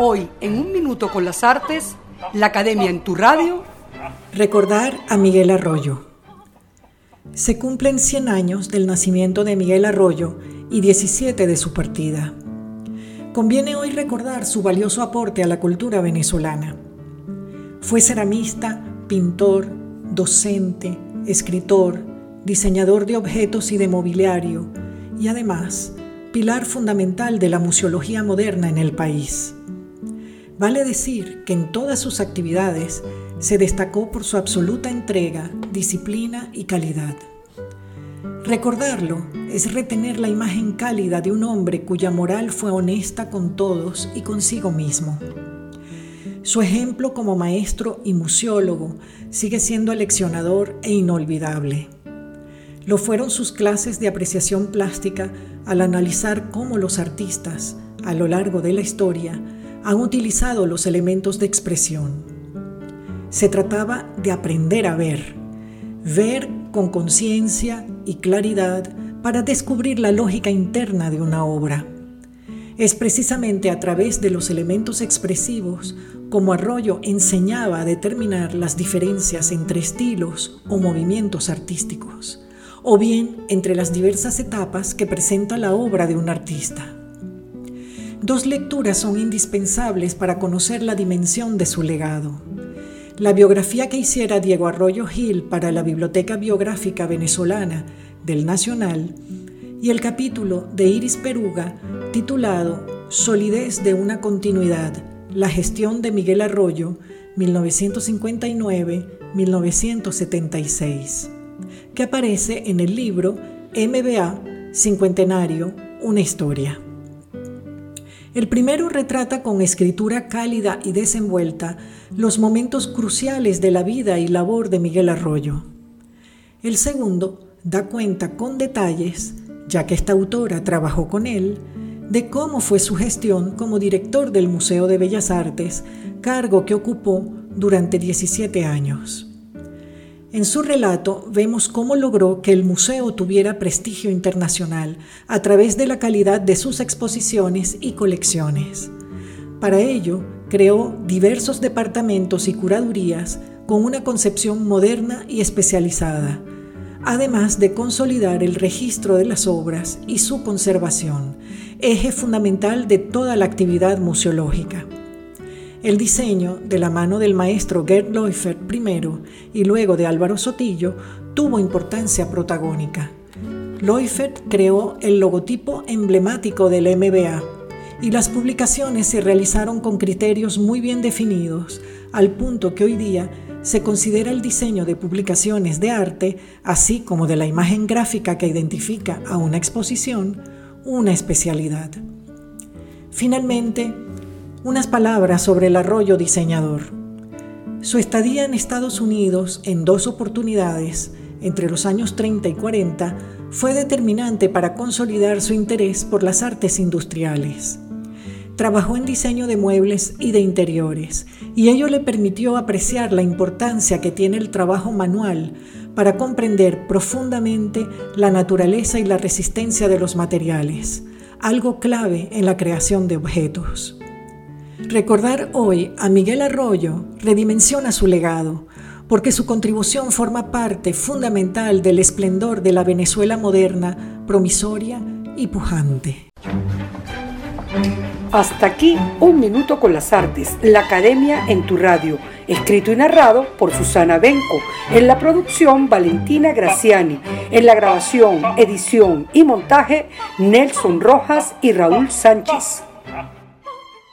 Hoy, en un minuto con las artes, la Academia en tu radio. Recordar a Miguel Arroyo. Se cumplen 100 años del nacimiento de Miguel Arroyo y 17 de su partida. Conviene hoy recordar su valioso aporte a la cultura venezolana. Fue ceramista, pintor, docente, escritor, diseñador de objetos y de mobiliario, y además pilar fundamental de la museología moderna en el país. Vale decir que en todas sus actividades se destacó por su absoluta entrega, disciplina y calidad. Recordarlo es retener la imagen cálida de un hombre cuya moral fue honesta con todos y consigo mismo. Su ejemplo como maestro y museólogo sigue siendo aleccionador e inolvidable. Lo fueron sus clases de apreciación plástica al analizar cómo los artistas, a lo largo de la historia, han utilizado los elementos de expresión. Se trataba de aprender a ver, ver con conciencia y claridad para descubrir la lógica interna de una obra. Es precisamente a través de los elementos expresivos como Arroyo enseñaba a determinar las diferencias entre estilos o movimientos artísticos, o bien entre las diversas etapas que presenta la obra de un artista. Dos lecturas son indispensables para conocer la dimensión de su legado. La biografía que hiciera Diego Arroyo Gil para la Biblioteca Biográfica Venezolana del Nacional y el capítulo de Iris Peruga titulado Solidez de una continuidad, la gestión de Miguel Arroyo, 1959-1976, que aparece en el libro MBA Cincuentenario, una historia. El primero retrata con escritura cálida y desenvuelta los momentos cruciales de la vida y labor de Miguel Arroyo. El segundo da cuenta con detalles, ya que esta autora trabajó con él, de cómo fue su gestión como director del Museo de Bellas Artes, cargo que ocupó durante 17 años. En su relato vemos cómo logró que el museo tuviera prestigio internacional a través de la calidad de sus exposiciones y colecciones. Para ello, creó diversos departamentos y curadurías con una concepción moderna y especializada, además de consolidar el registro de las obras y su conservación, eje fundamental de toda la actividad museológica. El diseño, de la mano del maestro Gerd Leufert primero y luego de Álvaro Sotillo, tuvo importancia protagónica. Leufert creó el logotipo emblemático del MBA y las publicaciones se realizaron con criterios muy bien definidos, al punto que hoy día se considera el diseño de publicaciones de arte, así como de la imagen gráfica que identifica a una exposición, una especialidad. Finalmente, unas palabras sobre el arroyo diseñador. Su estadía en Estados Unidos en dos oportunidades, entre los años 30 y 40, fue determinante para consolidar su interés por las artes industriales. Trabajó en diseño de muebles y de interiores, y ello le permitió apreciar la importancia que tiene el trabajo manual para comprender profundamente la naturaleza y la resistencia de los materiales, algo clave en la creación de objetos. Recordar hoy a Miguel Arroyo redimensiona su legado, porque su contribución forma parte fundamental del esplendor de la Venezuela moderna, promisoria y pujante. Hasta aquí un minuto con las artes, la Academia en tu radio, escrito y narrado por Susana Benco, en la producción Valentina Graciani, en la grabación, edición y montaje Nelson Rojas y Raúl Sánchez.